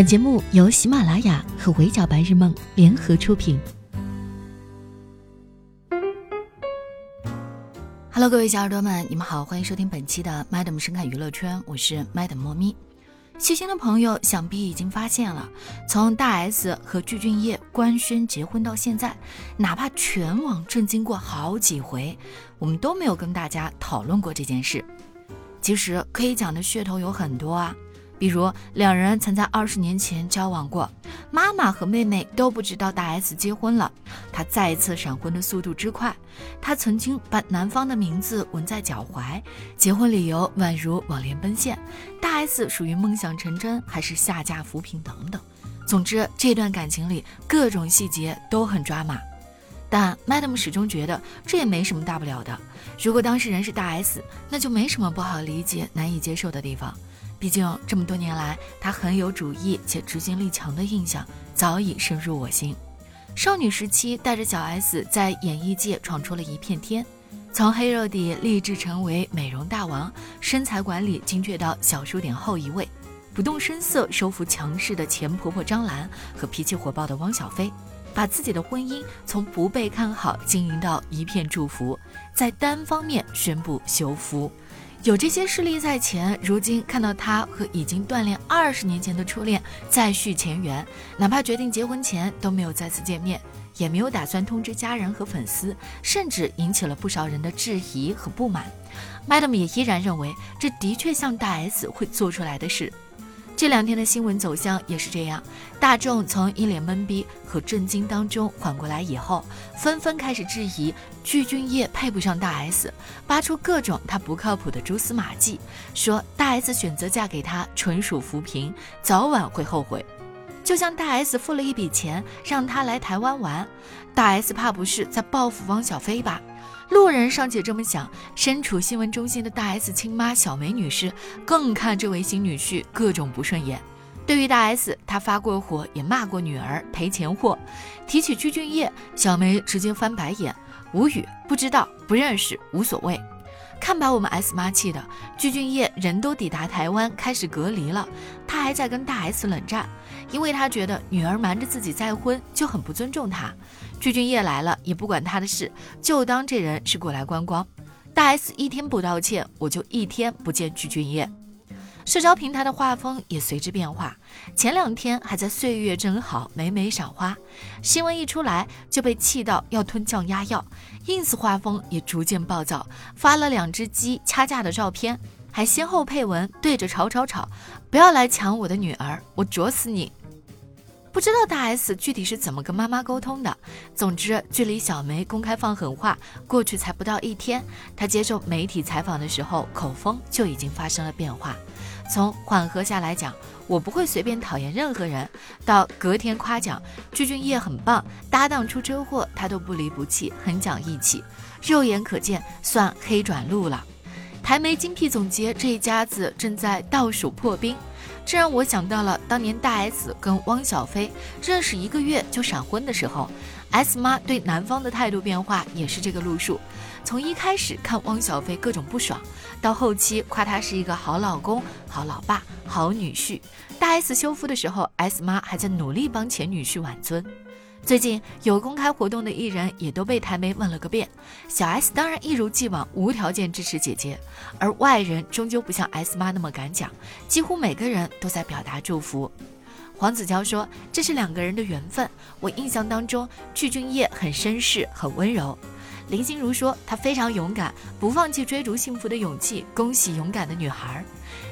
本节目由喜马拉雅和围剿白日梦联合出品。Hello，各位小耳朵们，你们好，欢迎收听本期的 Madam 深看娱乐圈，我是 Madam 莫咪。细心的朋友想必已经发现了，从大 S 和具俊晔官宣结婚到现在，哪怕全网震惊过好几回，我们都没有跟大家讨论过这件事。其实可以讲的噱头有很多啊。比如两人曾在二十年前交往过，妈妈和妹妹都不知道大 S 结婚了。她再一次闪婚的速度之快，她曾经把男方的名字纹在脚踝，结婚理由宛如网恋奔现。大 S 属于梦想成真，还是下嫁扶贫等等。总之，这段感情里各种细节都很抓马。但 Madam 始终觉得这也没什么大不了的。如果当事人是大 S，那就没什么不好理解、难以接受的地方。毕竟这么多年来，他很有主意且执行力强的印象早已深入我心。少女时期带着小 S 在演艺界闯出了一片天，从黑肉底立志成为美容大王，身材管理精确到小数点后一位，不动声色收服强势的前婆婆张兰和脾气火爆的汪小菲，把自己的婚姻从不被看好经营到一片祝福，在单方面宣布休夫。有这些事例在前，如今看到他和已经锻炼二十年前的初恋再续前缘，哪怕决定结婚前都没有再次见面，也没有打算通知家人和粉丝，甚至引起了不少人的质疑和不满。Madam 也依然认为，这的确像大 S 会做出来的事。这两天的新闻走向也是这样，大众从一脸懵逼和震惊当中缓过来以后，纷纷开始质疑具俊晔配不上大 S，扒出各种他不靠谱的蛛丝马迹，说大 S 选择嫁给他纯属扶贫，早晚会后悔。就像大 S 付了一笔钱让他来台湾玩，大 S 怕不是在报复汪小菲吧？路人尚且这么想，身处新闻中心的大 S 亲妈小梅女士更看这位新女婿各种不顺眼。对于大 S，她发过火，也骂过女儿赔钱货。提起具俊晔，小梅直接翻白眼，无语，不知道，不认识，无所谓。看把我们 S 妈气的，具俊晔人都抵达台湾，开始隔离了，他还在跟大 S 冷战，因为他觉得女儿瞒着自己再婚就很不尊重他。具俊晔来了也不管他的事，就当这人是过来观光。大 S 一天不道歉，我就一天不见具俊晔。社交平台的画风也随之变化，前两天还在岁月真好，美美赏花，新闻一出来就被气到要吞降压药。ins 画风也逐渐暴躁，发了两只鸡掐架的照片，还先后配文对着吵吵吵，不要来抢我的女儿，我啄死你。不知道大 S 具体是怎么跟妈妈沟通的。总之，距离小梅公开放狠话过去才不到一天，她接受媒体采访的时候，口风就已经发生了变化。从缓和下来讲，我不会随便讨厌任何人，到隔天夸奖具俊晔很棒，搭档出车祸他都不离不弃，很讲义气，肉眼可见算黑转路了。台媒精辟总结，这一家子正在倒数破冰。这让我想到了当年大 S 跟汪小菲认识一个月就闪婚的时候，S 妈对男方的态度变化也是这个路数。从一开始看汪小菲各种不爽，到后期夸他是一个好老公、好老爸、好女婿。大 S 修复的时候，S 妈还在努力帮前女婿挽尊。最近有公开活动的艺人也都被台媒问了个遍，小 S 当然一如既往无条件支持姐姐，而外人终究不像 S 妈那么敢讲，几乎每个人都在表达祝福。黄子佼说这是两个人的缘分，我印象当中具俊晔很绅士很温柔。林心如说她非常勇敢，不放弃追逐幸福的勇气，恭喜勇敢的女孩。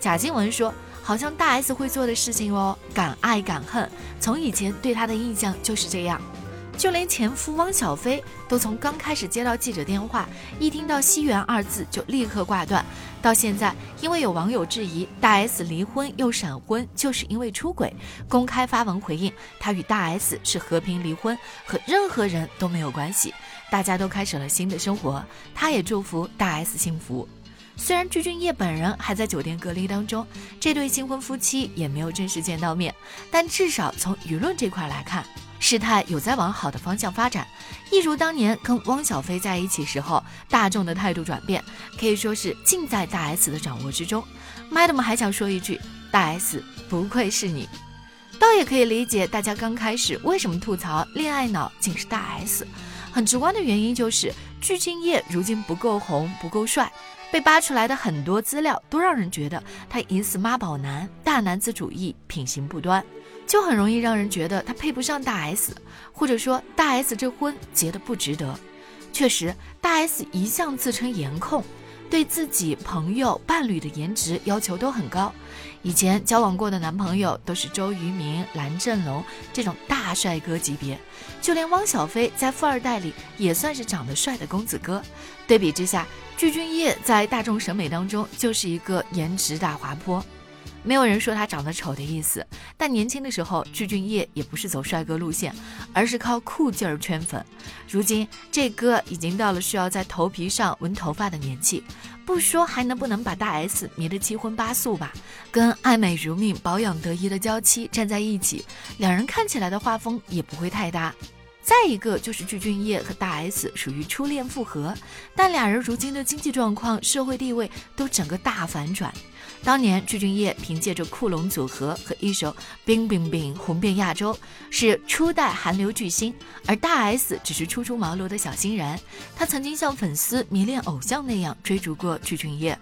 贾静雯说。好像大 S 会做的事情哦，敢爱敢恨。从以前对她的印象就是这样，就连前夫汪小菲都从刚开始接到记者电话，一听到西园二字就立刻挂断，到现在因为有网友质疑大 S 离婚又闪婚就是因为出轨，公开发文回应他与大 S 是和平离婚，和任何人都没有关系，大家都开始了新的生活，他也祝福大 S 幸福。虽然具俊晔本人还在酒店隔离当中，这对新婚夫妻也没有正式见到面，但至少从舆论这块来看，事态有在往好的方向发展。一如当年跟汪小菲在一起时候，大众的态度转变可以说是尽在大 S 的掌握之中。Madam 还想说一句，大 S 不愧是你。倒也可以理解大家刚开始为什么吐槽恋爱脑竟是大 S。很直观的原因就是具俊晔如今不够红，不够帅，被扒出来的很多资料都让人觉得他疑似妈宝男、大男子主义、品行不端，就很容易让人觉得他配不上大 S，或者说大 S 这婚结的不值得。确实，大 S 一向自称颜控。对自己朋友、伴侣的颜值要求都很高，以前交往过的男朋友都是周渝民、蓝正龙这种大帅哥级别，就连汪小菲在富二代里也算是长得帅的公子哥。对比之下，具俊晔在大众审美当中就是一个颜值大滑坡。没有人说他长得丑的意思，但年轻的时候，具俊晔也不是走帅哥路线，而是靠酷劲儿圈粉。如今这哥已经到了需要在头皮上纹头发的年纪，不说还能不能把大 S 迷得七荤八素吧？跟爱美如命、保养得宜的娇妻站在一起，两人看起来的画风也不会太搭。再一个就是具俊晔和大 S 属于初恋复合，但俩人如今的经济状况、社会地位都整个大反转。当年具俊晔凭借着酷龙组合和一首《冰冰冰》红遍亚洲，是初代韩流巨星；而大 S 只是初出茅庐的小新人。他曾经像粉丝迷恋偶像那样追逐过具俊晔，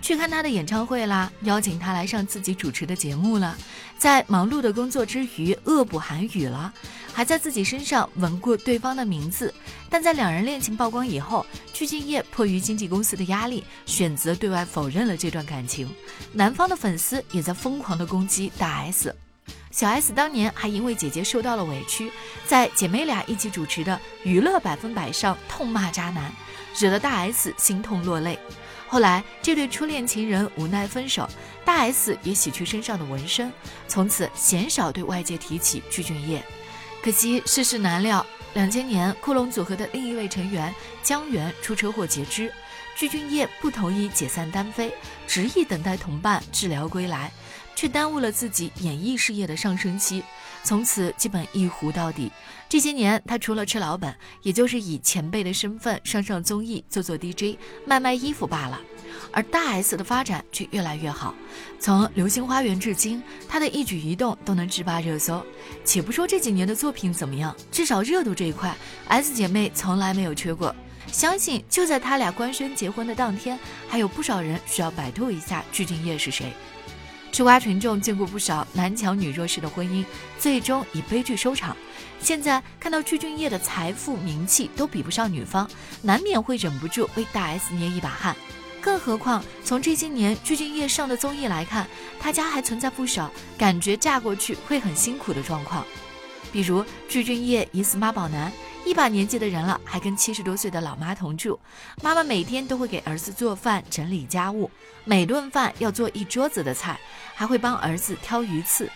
去看他的演唱会啦，邀请他来上自己主持的节目了，在忙碌的工作之余恶补韩语了。还在自己身上纹过对方的名字，但在两人恋情曝光以后，鞠婧祎迫于经纪公司的压力，选择对外否认了这段感情。男方的粉丝也在疯狂的攻击大 S，小 S 当年还因为姐姐受到了委屈，在姐妹俩一起主持的《娱乐百分百》上痛骂渣男，惹得大 S 心痛落泪。后来这对初恋情人无奈分手，大 S 也洗去身上的纹身，从此鲜少对外界提起具俊晔。可惜世事难料，两千年酷龙组合的另一位成员江源出车祸截肢，具俊晔不同意解散单飞，执意等待同伴治疗归来，却耽误了自己演艺事业的上升期，从此基本一糊到底。这些年，他除了吃老本，也就是以前辈的身份上上综艺，做做 DJ，卖卖衣服罢了。而大 S 的发展却越来越好，从《流星花园》至今，她的一举一动都能制霸热搜。且不说这几年的作品怎么样，至少热度这一块，S 姐妹从来没有缺过。相信就在他俩官宣结婚的当天，还有不少人需要百度一下具俊晔是谁。吃瓜群众见过不少男强女弱势的婚姻，最终以悲剧收场。现在看到具俊晔的财富名气都比不上女方，难免会忍不住为大 S 捏一把汗。更何况，从这些年具俊晔上的综艺来看，他家还存在不少感觉嫁过去会很辛苦的状况。比如，具俊晔疑似妈宝男，一把年纪的人了，还跟七十多岁的老妈同住，妈妈每天都会给儿子做饭、整理家务，每顿饭要做一桌子的菜，还会帮儿子挑鱼刺。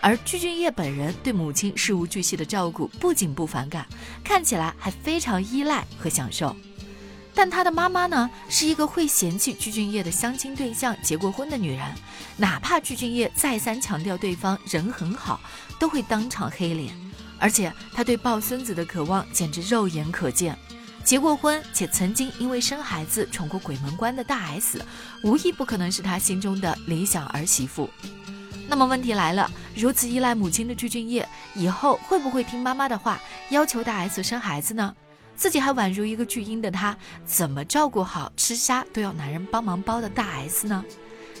而具俊晔本人对母亲事无巨细的照顾，不仅不反感，看起来还非常依赖和享受。但他的妈妈呢，是一个会嫌弃具俊晔的相亲对象结过婚的女人，哪怕具俊晔再三强调对方人很好，都会当场黑脸。而且他对抱孙子的渴望简直肉眼可见。结过婚且曾经因为生孩子闯过鬼门关的大 S，无疑不可能是他心中的理想儿媳妇。那么问题来了，如此依赖母亲的具俊晔，以后会不会听妈妈的话，要求大 S 生孩子呢？自己还宛如一个巨婴的她，怎么照顾好吃虾都要男人帮忙包的大 S 呢？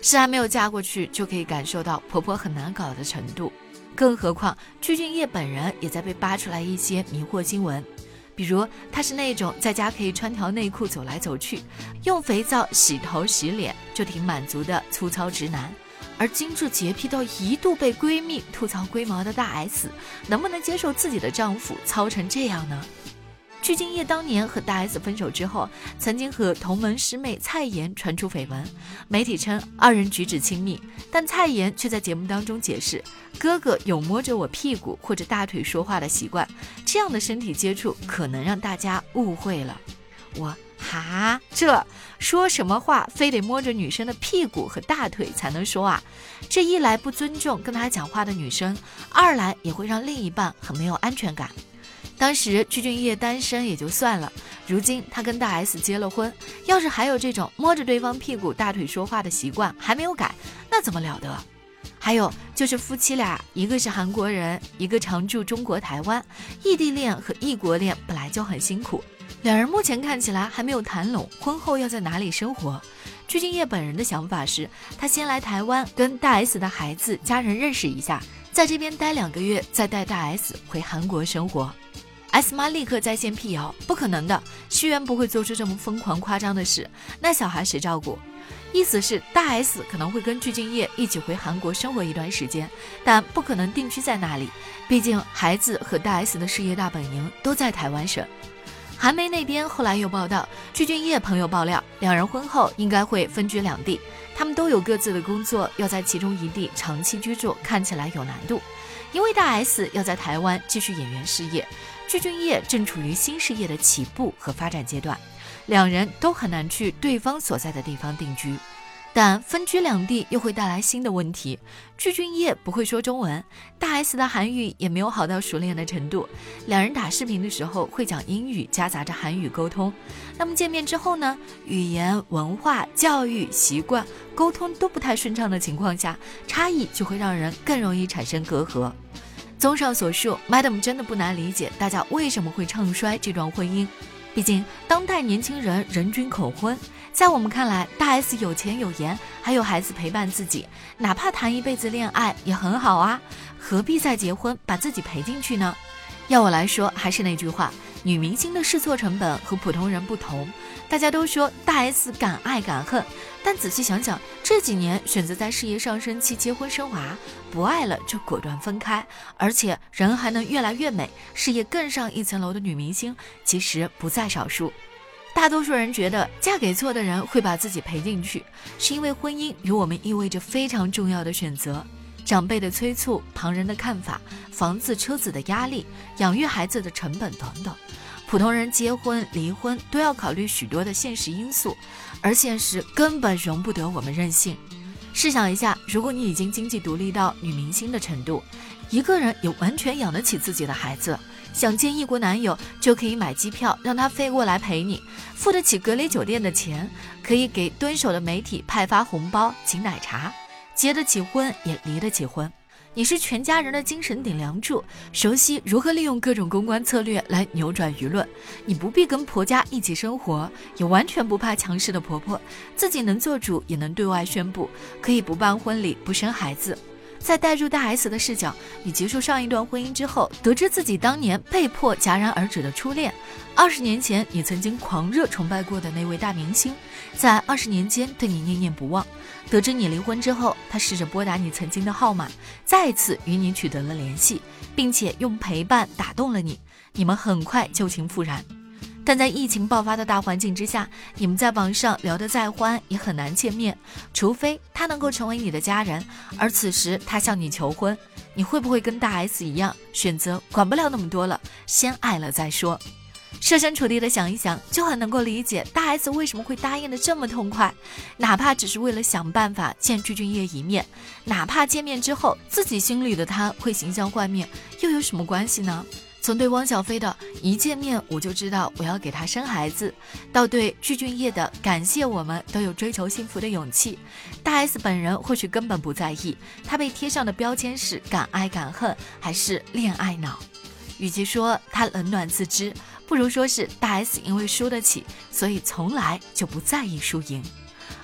是还没有嫁过去就可以感受到婆婆很难搞的程度，更何况具俊晔本人也在被扒出来一些迷惑新闻，比如他是那种在家可以穿条内裤走来走去，用肥皂洗头洗脸就挺满足的粗糙直男，而精致洁癖到一度被闺蜜吐槽龟毛的大 S，能不能接受自己的丈夫糙成这样呢？具俊晔当年和大 S 分手之后，曾经和同门师妹蔡妍传出绯闻，媒体称二人举止亲密，但蔡妍却在节目当中解释，哥哥有摸着我屁股或者大腿说话的习惯，这样的身体接触可能让大家误会了。我哈，这说什么话非得摸着女生的屁股和大腿才能说啊？这一来不尊重跟他讲话的女生，二来也会让另一半很没有安全感。当时具俊晔单身也就算了，如今他跟大 S 结了婚，要是还有这种摸着对方屁股、大腿说话的习惯还没有改，那怎么了得？还有就是夫妻俩，一个是韩国人，一个常驻中国台湾，异地恋和异国恋本来就很辛苦。两人目前看起来还没有谈拢，婚后要在哪里生活？具俊晔本人的想法是，他先来台湾跟大 S 的孩子家人认识一下，在这边待两个月，再带大 S 回韩国生活。S 妈立刻在线辟谣，不可能的，屈原不会做出这么疯狂夸张的事，那小孩谁照顾？意思是大 S 可能会跟具俊晔一起回韩国生活一段时间，但不可能定居在那里，毕竟孩子和大 S 的事业大本营都在台湾省。韩媒那边后来又报道，具俊晔朋友爆料，两人婚后应该会分居两地。他们都有各自的工作，要在其中一地长期居住，看起来有难度。因为大 S 要在台湾继续演员事业，具俊业正处于新事业的起步和发展阶段，两人都很难去对方所在的地方定居。但分居两地又会带来新的问题。具俊业不会说中文，大 S 的韩语也没有好到熟练的程度。两人打视频的时候会讲英语，夹杂着韩语沟通。那么见面之后呢？语言、文化、教育、习惯、沟通都不太顺畅的情况下，差异就会让人更容易产生隔阂。综上所述，Madam 真的不难理解大家为什么会唱衰这段婚姻。毕竟，当代年轻人人均口婚，在我们看来，大 S 有钱有颜，还有孩子陪伴自己，哪怕谈一辈子恋爱也很好啊，何必再结婚把自己赔进去呢？要我来说，还是那句话。女明星的试错成本和普通人不同，大家都说大 S 敢爱敢恨，但仔细想想，这几年选择在事业上升期结婚生娃，不爱了就果断分开，而且人还能越来越美，事业更上一层楼的女明星其实不在少数。大多数人觉得嫁给错的人会把自己赔进去，是因为婚姻与我们意味着非常重要的选择。长辈的催促、旁人的看法、房子、车子的压力、养育孩子的成本等等，普通人结婚、离婚都要考虑许多的现实因素，而现实根本容不得我们任性。试想一下，如果你已经经济独立到女明星的程度，一个人也完全养得起自己的孩子，想见异国男友就可以买机票让他飞过来陪你，付得起隔离酒店的钱，可以给蹲守的媒体派发红包、请奶茶。结得起婚也离得起婚，你是全家人的精神顶梁柱，熟悉如何利用各种公关策略来扭转舆论。你不必跟婆家一起生活，也完全不怕强势的婆婆，自己能做主，也能对外宣布，可以不办婚礼，不生孩子。在带入大 S 的视角，你结束上一段婚姻之后，得知自己当年被迫戛然而止的初恋，二十年前你曾经狂热崇拜过的那位大明星，在二十年间对你念念不忘。得知你离婚之后，他试着拨打你曾经的号码，再次与你取得了联系，并且用陪伴打动了你，你们很快旧情复燃。但在疫情爆发的大环境之下，你们在网上聊得再欢，也很难见面，除非他能够成为你的家人。而此时他向你求婚，你会不会跟大 S 一样，选择管不了那么多了，先爱了再说？设身处地的想一想，就很能够理解大 S 为什么会答应的这么痛快，哪怕只是为了想办法见具俊晔一面，哪怕见面之后自己心里的他会形象幻灭，又有什么关系呢？从对汪小菲的一见面我就知道我要给他生孩子，到对具俊晔的感谢我们都有追求幸福的勇气，大 S 本人或许根本不在意他被贴上的标签是敢爱敢恨还是恋爱脑。与其说他冷暖自知，不如说是大 S 因为输得起，所以从来就不在意输赢。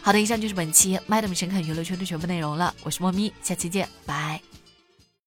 好的，以上就是本期 Madam 神侃娱乐圈的全部内容了，我是莫咪，下期见，拜。